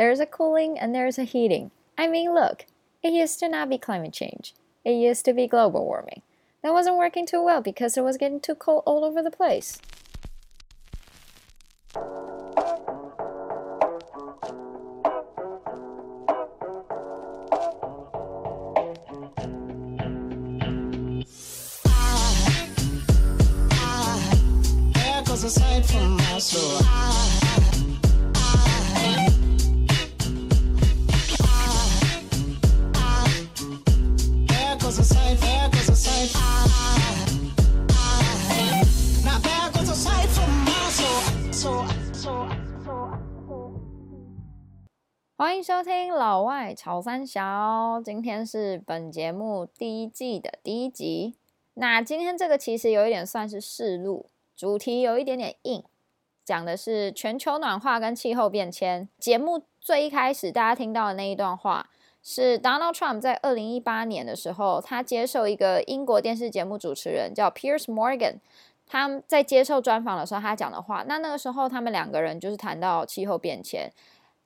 There's a cooling and there's a heating. I mean, look, it used to not be climate change. It used to be global warming. That wasn't working too well because it was getting too cold all over the place. 收听老外潮三小，今天是本节目第一季的第一集。那今天这个其实有一点算是试录，主题有一点点硬，讲的是全球暖化跟气候变迁。节目最一开始大家听到的那一段话，是 Donald Trump 在二零一八年的时候，他接受一个英国电视节目主持人叫 Piers Morgan，他在接受专访的时候他讲的话。那那个时候他们两个人就是谈到气候变迁。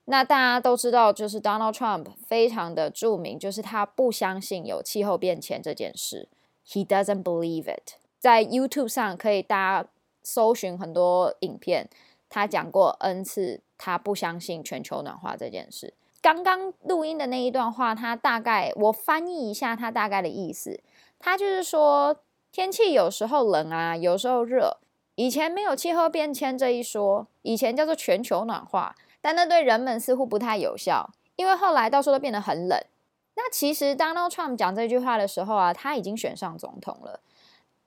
那大家都知道，就是 Donald Trump 非常的著名，就是他不相信有气候变迁这件事。He doesn't believe it。在 YouTube 上可以大家搜寻很多影片，他讲过 N 次，他不相信全球暖化这件事。刚刚录音的那一段话，他大概我翻译一下他大概的意思，他就是说天气有时候冷啊，有时候热。以前没有气候变迁这一说，以前叫做全球暖化。但那对人们似乎不太有效，因为后来到处都变得很冷。那其实 Donald Trump 讲这句话的时候啊，他已经选上总统了。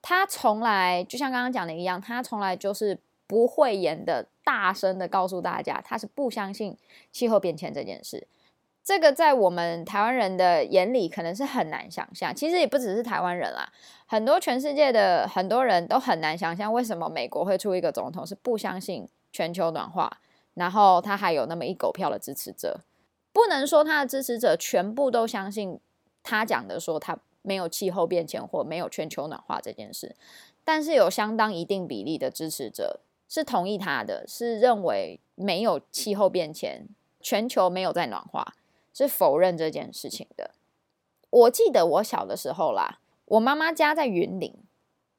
他从来就像刚刚讲的一样，他从来就是不讳言的，大声的告诉大家，他是不相信气候变迁这件事。这个在我们台湾人的眼里可能是很难想象。其实也不只是台湾人啦，很多全世界的很多人都很难想象，为什么美国会出一个总统是不相信全球暖化。然后他还有那么一狗票的支持者，不能说他的支持者全部都相信他讲的，说他没有气候变迁或没有全球暖化这件事，但是有相当一定比例的支持者是同意他的，是认为没有气候变迁，全球没有在暖化，是否认这件事情的。我记得我小的时候啦，我妈妈家在云林，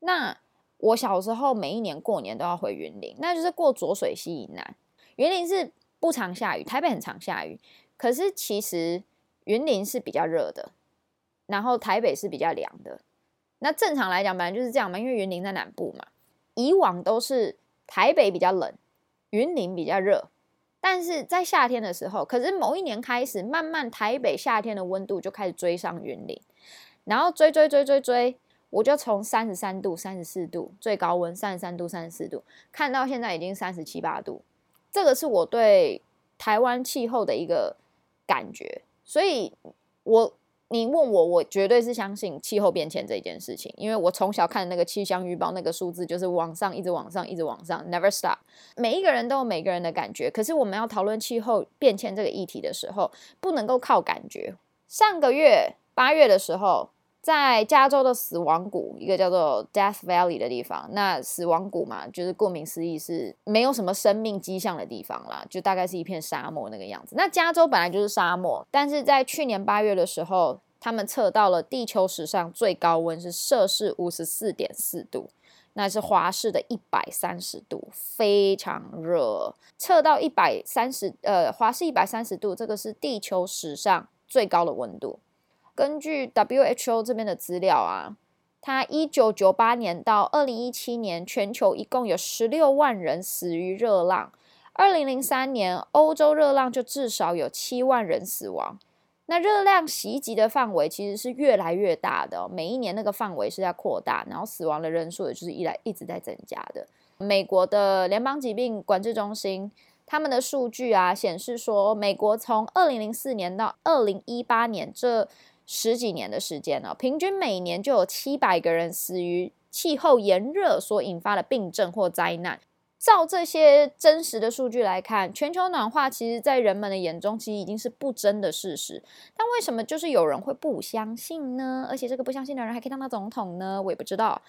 那我小时候每一年过年都要回云林，那就是过浊水溪以南。云林是不常下雨，台北很常下雨。可是其实云林是比较热的，然后台北是比较凉的。那正常来讲，本来就是这样嘛，因为云林在南部嘛。以往都是台北比较冷，云林比较热。但是在夏天的时候，可是某一年开始，慢慢台北夏天的温度就开始追上云林，然后追追追追追，我就从三十三度、三十四度最高温，三十三度、三十四度，看到现在已经三十七八度。这个是我对台湾气候的一个感觉，所以我你问我，我绝对是相信气候变迁这件事情，因为我从小看那个气象预报，那个数字就是往上，一直往上，一直往上，never stop。每一个人都有每个人的感觉，可是我们要讨论气候变迁这个议题的时候，不能够靠感觉。上个月八月的时候。在加州的死亡谷，一个叫做 Death Valley 的地方，那死亡谷嘛，就是顾名思义是没有什么生命迹象的地方啦，就大概是一片沙漠那个样子。那加州本来就是沙漠，但是在去年八月的时候，他们测到了地球史上最高温是摄氏五十四点四度，那是华氏的一百三十度，非常热。测到一百三十，呃，华氏一百三十度，这个是地球史上最高的温度。根据 WHO 这边的资料啊，它一九九八年到二零一七年，全球一共有十六万人死于热浪。二零零三年，欧洲热浪就至少有七万人死亡。那热浪袭击的范围其实是越来越大的，每一年那个范围是在扩大，然后死亡的人数也就是一来一直在增加的。美国的联邦疾病管制中心他们的数据啊显示说，美国从二零零四年到二零一八年这十几年的时间了，平均每年就有七百个人死于气候炎热所引发的病症或灾难。照这些真实的数据来看，全球暖化其实，在人们的眼中，其实已经是不争的事实。但为什么就是有人会不相信呢？而且这个不相信的人还可以当到总统呢？我也不知道。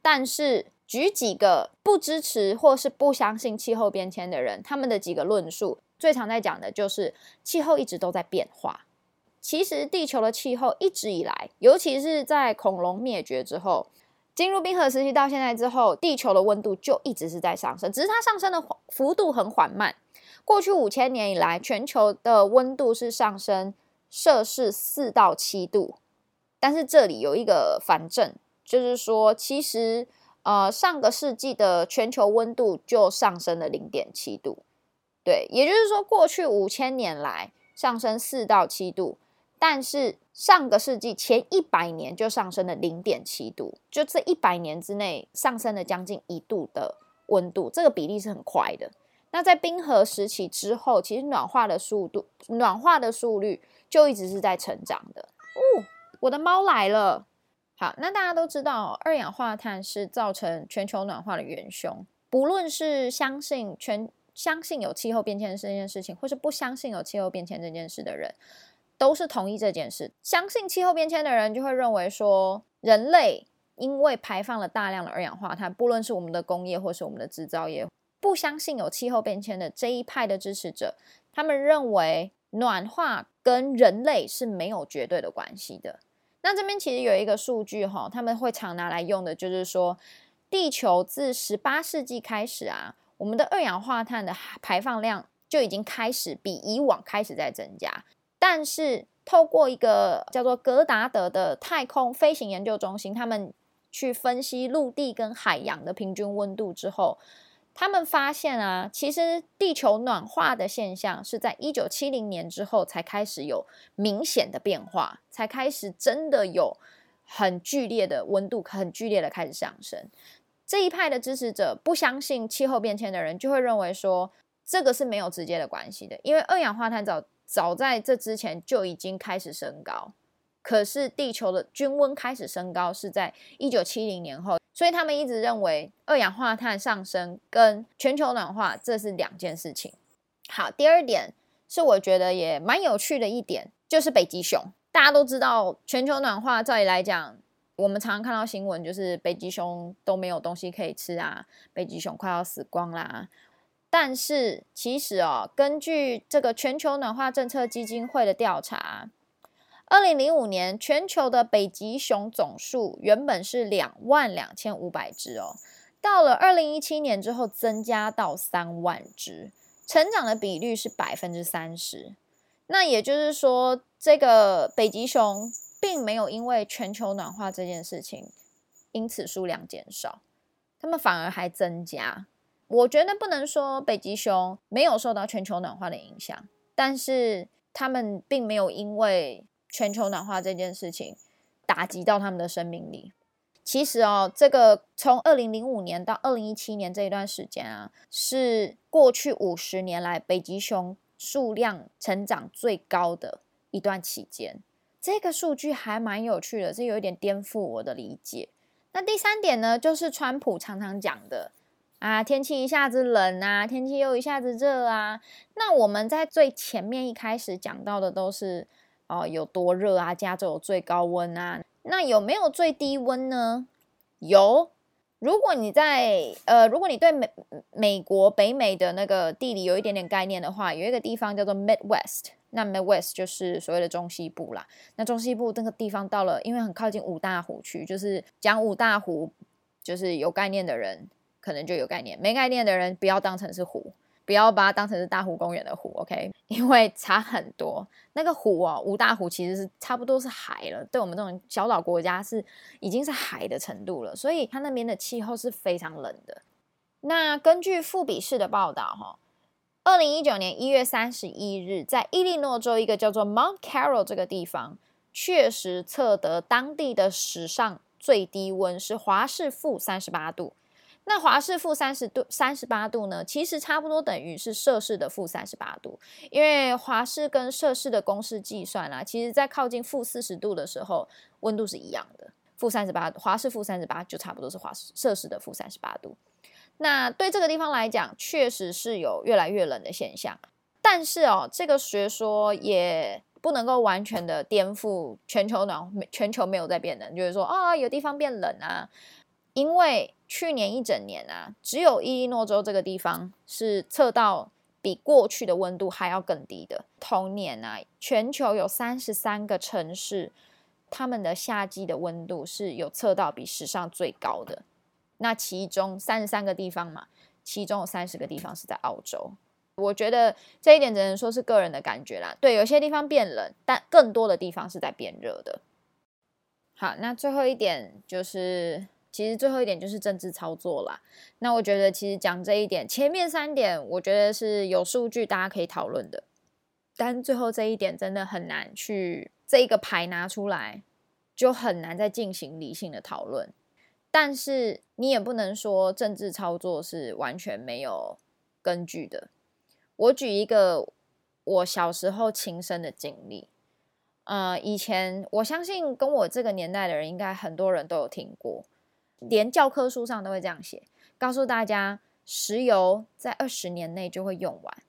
但是举几个不支持或是不相信气候变迁的人，他们的几个论述。最常在讲的就是气候一直都在变化。其实地球的气候一直以来，尤其是在恐龙灭绝之后，进入冰河时期到现在之后，地球的温度就一直是在上升，只是它上升的幅度很缓慢。过去五千年以来，全球的温度是上升摄氏四到七度，但是这里有一个反证，就是说，其实呃上个世纪的全球温度就上升了零点七度，对，也就是说过去五千年来上升四到七度。但是上个世纪前一百年就上升了零点七度，就这一百年之内上升了将近一度的温度，这个比例是很快的。那在冰河时期之后，其实暖化的速度、暖化的速率就一直是在成长的。哦，我的猫来了。好，那大家都知道，二氧化碳是造成全球暖化的元凶。不论是相信全相信有气候变迁这件事情，或是不相信有气候变迁这件事的人。都是同意这件事。相信气候变迁的人就会认为说，人类因为排放了大量的二氧化碳，不论是我们的工业或是我们的制造业。不相信有气候变迁的这一派的支持者，他们认为暖化跟人类是没有绝对的关系的。那这边其实有一个数据哈，他们会常拿来用的，就是说，地球自十八世纪开始啊，我们的二氧化碳的排放量就已经开始比以往开始在增加。但是，透过一个叫做格达德的太空飞行研究中心，他们去分析陆地跟海洋的平均温度之后，他们发现啊，其实地球暖化的现象是在一九七零年之后才开始有明显的变化，才开始真的有很剧烈的温度，很剧烈的开始上升。这一派的支持者不相信气候变迁的人，就会认为说，这个是没有直接的关系的，因为二氧化碳早。早在这之前就已经开始升高，可是地球的均温开始升高是在一九七零年后，所以他们一直认为二氧化碳上升跟全球暖化这是两件事情。好，第二点是我觉得也蛮有趣的一点，就是北极熊。大家都知道，全球暖化照理来讲，我们常常看到新闻，就是北极熊都没有东西可以吃啊，北极熊快要死光啦。但是，其实哦，根据这个全球暖化政策基金会的调查，二零零五年全球的北极熊总数原本是两万两千五百只哦，到了二零一七年之后增加到三万只，成长的比率是百分之三十。那也就是说，这个北极熊并没有因为全球暖化这件事情因此数量减少，它们反而还增加。我觉得不能说北极熊没有受到全球暖化的影响，但是他们并没有因为全球暖化这件事情打击到他们的生命力。其实哦，这个从二零零五年到二零一七年这一段时间啊，是过去五十年来北极熊数量成长最高的一段期间。这个数据还蛮有趣的，是有一点颠覆我的理解。那第三点呢，就是川普常常讲的。啊，天气一下子冷啊，天气又一下子热啊。那我们在最前面一开始讲到的都是哦、有多热啊，加州有最高温啊。那有没有最低温呢？有。如果你在呃，如果你对美美国北美的那个地理有一点点概念的话，有一个地方叫做 Midwest，那 Midwest 就是所谓的中西部啦。那中西部这个地方到了，因为很靠近五大湖区，就是讲五大湖，就是有概念的人。可能就有概念，没概念的人不要当成是湖，不要把它当成是大湖公园的湖，OK？因为差很多。那个湖哦，五大湖其实是差不多是海了，对我们这种小岛国家是已经是海的程度了，所以它那边的气候是非常冷的。那根据富比士的报道，哈，二零一九年一月三十一日，在伊利诺州一个叫做 Mount Carroll 这个地方，确实测得当地的史上最低温是华氏负三十八度。那华氏负三十度、三十八度呢？其实差不多等于是摄氏的负三十八度，因为华氏跟摄氏的公式计算啦，其实在靠近负四十度的时候，温度是一样的。负三十八，华氏负三十八就差不多是华氏摄氏的负三十八度。那对这个地方来讲，确实是有越来越冷的现象。但是哦，这个学说也不能够完全的颠覆全球暖，全球没有在变冷，就是说啊，有地方变冷啊。因为去年一整年啊，只有伊利诺州这个地方是测到比过去的温度还要更低的。同年啊，全球有三十三个城市，他们的夏季的温度是有测到比史上最高的。那其中三十三个地方嘛，其中有三十个地方是在澳洲。我觉得这一点只能说是个人的感觉啦。对，有些地方变冷，但更多的地方是在变热的。好，那最后一点就是。其实最后一点就是政治操作啦。那我觉得其实讲这一点，前面三点我觉得是有数据大家可以讨论的，但最后这一点真的很难去这一个牌拿出来，就很难再进行理性的讨论。但是你也不能说政治操作是完全没有根据的。我举一个我小时候亲身的经历，呃，以前我相信跟我这个年代的人，应该很多人都有听过。连教科书上都会这样写，告诉大家，石油在二十年内就会用完，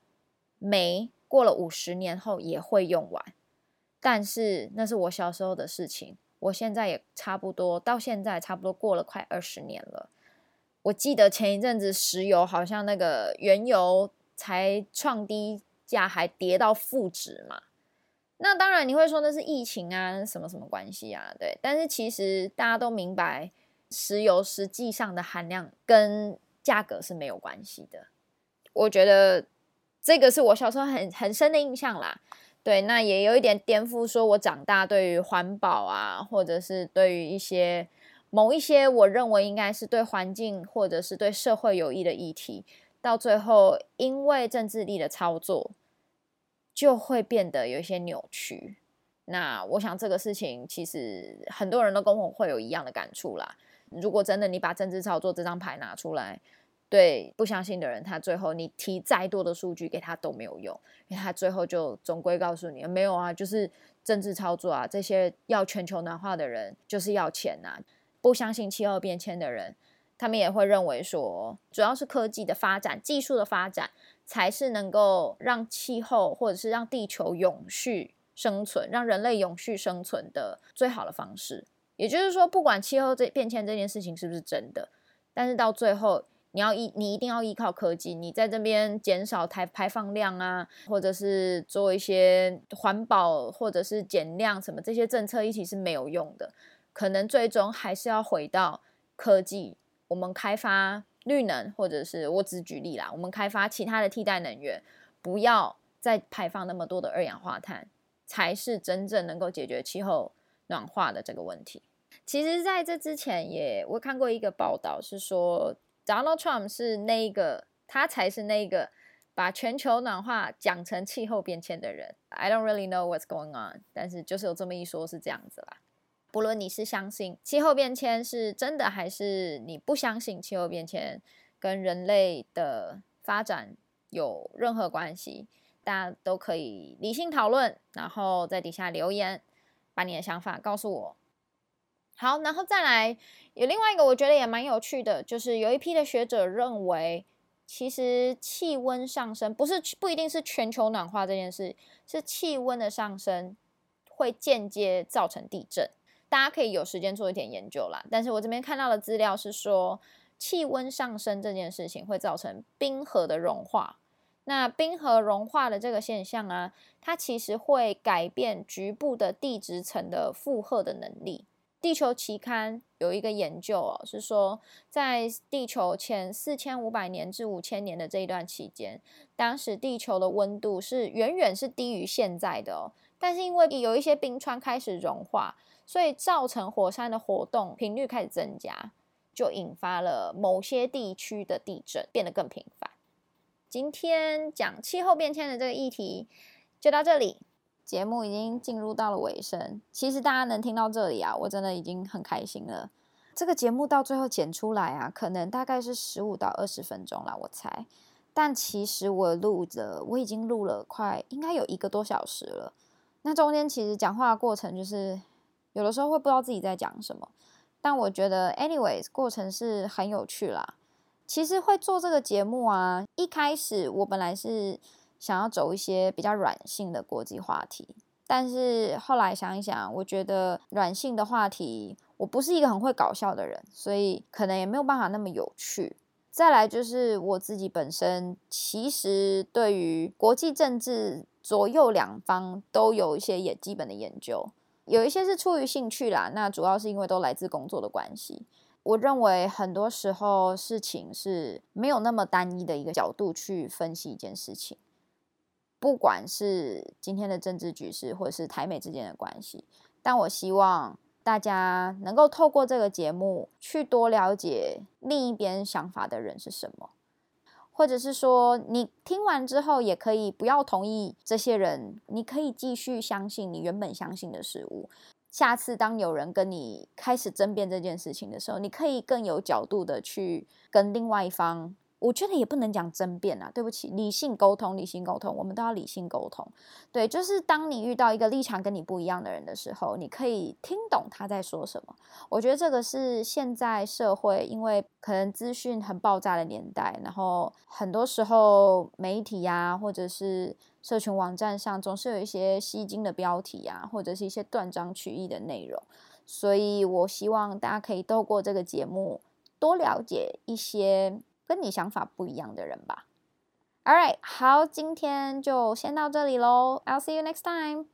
煤过了五十年后也会用完。但是那是我小时候的事情，我现在也差不多，到现在差不多过了快二十年了。我记得前一阵子石油好像那个原油才创低价，还跌到负值嘛。那当然你会说那是疫情啊，什么什么关系啊？对，但是其实大家都明白。石油实际上的含量跟价格是没有关系的，我觉得这个是我小时候很很深的印象啦。对，那也有一点颠覆，说我长大对于环保啊，或者是对于一些某一些我认为应该是对环境或者是对社会有益的议题，到最后因为政治力的操作，就会变得有一些扭曲。那我想这个事情其实很多人都跟我会有一样的感触啦。如果真的你把政治操作这张牌拿出来，对不相信的人，他最后你提再多的数据给他都没有用，因为他最后就总归告诉你没有啊，就是政治操作啊。这些要全球暖化的人就是要钱呐、不相信气候变迁的人，他们也会认为说，主要是科技的发展、技术的发展，才是能够让气候或者是让地球永续生存、让人类永续生存的最好的方式。也就是说，不管气候这变迁这件事情是不是真的，但是到最后，你要依你一定要依靠科技，你在这边减少排排放量啊，或者是做一些环保，或者是减量什么这些政策一起是没有用的，可能最终还是要回到科技，我们开发绿能，或者是我只举例啦，我们开发其他的替代能源，不要再排放那么多的二氧化碳，才是真正能够解决气候。暖化的这个问题，其实在这之前也我看过一个报道，是说 Donald Trump 是那一个，他才是那个把全球暖化讲成气候变迁的人。I don't really know what's going on，但是就是有这么一说，是这样子啦。不论你是相信气候变迁是真的，还是你不相信气候变迁跟人类的发展有任何关系，大家都可以理性讨论，然后在底下留言。把你的想法告诉我。好，然后再来有另外一个，我觉得也蛮有趣的，就是有一批的学者认为，其实气温上升不是不一定是全球暖化这件事，是气温的上升会间接造成地震。大家可以有时间做一点研究啦。但是我这边看到的资料是说，气温上升这件事情会造成冰河的融化。那冰河融化的这个现象啊，它其实会改变局部的地质层的负荷的能力。地球期刊有一个研究哦，是说在地球前四千五百年至五千年的这一段期间，当时地球的温度是远远是低于现在的哦。但是因为有一些冰川开始融化，所以造成火山的活动频率开始增加，就引发了某些地区的地震变得更频繁。今天讲气候变迁的这个议题就到这里，节目已经进入到了尾声。其实大家能听到这里啊，我真的已经很开心了。这个节目到最后剪出来啊，可能大概是十五到二十分钟啦，我猜。但其实我录着，我已经录了快应该有一个多小时了。那中间其实讲话的过程就是有的时候会不知道自己在讲什么，但我觉得 anyways 过程是很有趣啦。其实会做这个节目啊，一开始我本来是想要走一些比较软性的国际话题，但是后来想一想，我觉得软性的话题，我不是一个很会搞笑的人，所以可能也没有办法那么有趣。再来就是我自己本身，其实对于国际政治左右两方都有一些也基本的研究，有一些是出于兴趣啦，那主要是因为都来自工作的关系。我认为很多时候事情是没有那么单一的一个角度去分析一件事情，不管是今天的政治局势，或者是台美之间的关系。但我希望大家能够透过这个节目去多了解另一边想法的人是什么，或者是说你听完之后也可以不要同意这些人，你可以继续相信你原本相信的事物。下次当有人跟你开始争辩这件事情的时候，你可以更有角度的去跟另外一方。我觉得也不能讲争辩啊，对不起，理性沟通，理性沟通，我们都要理性沟通。对，就是当你遇到一个立场跟你不一样的人的时候，你可以听懂他在说什么。我觉得这个是现在社会，因为可能资讯很爆炸的年代，然后很多时候媒体啊，或者是社群网站上，总是有一些吸睛的标题啊，或者是一些断章取义的内容。所以我希望大家可以透过这个节目多了解一些。跟你想法不一样的人吧。All right，好，今天就先到这里喽。I'll see you next time.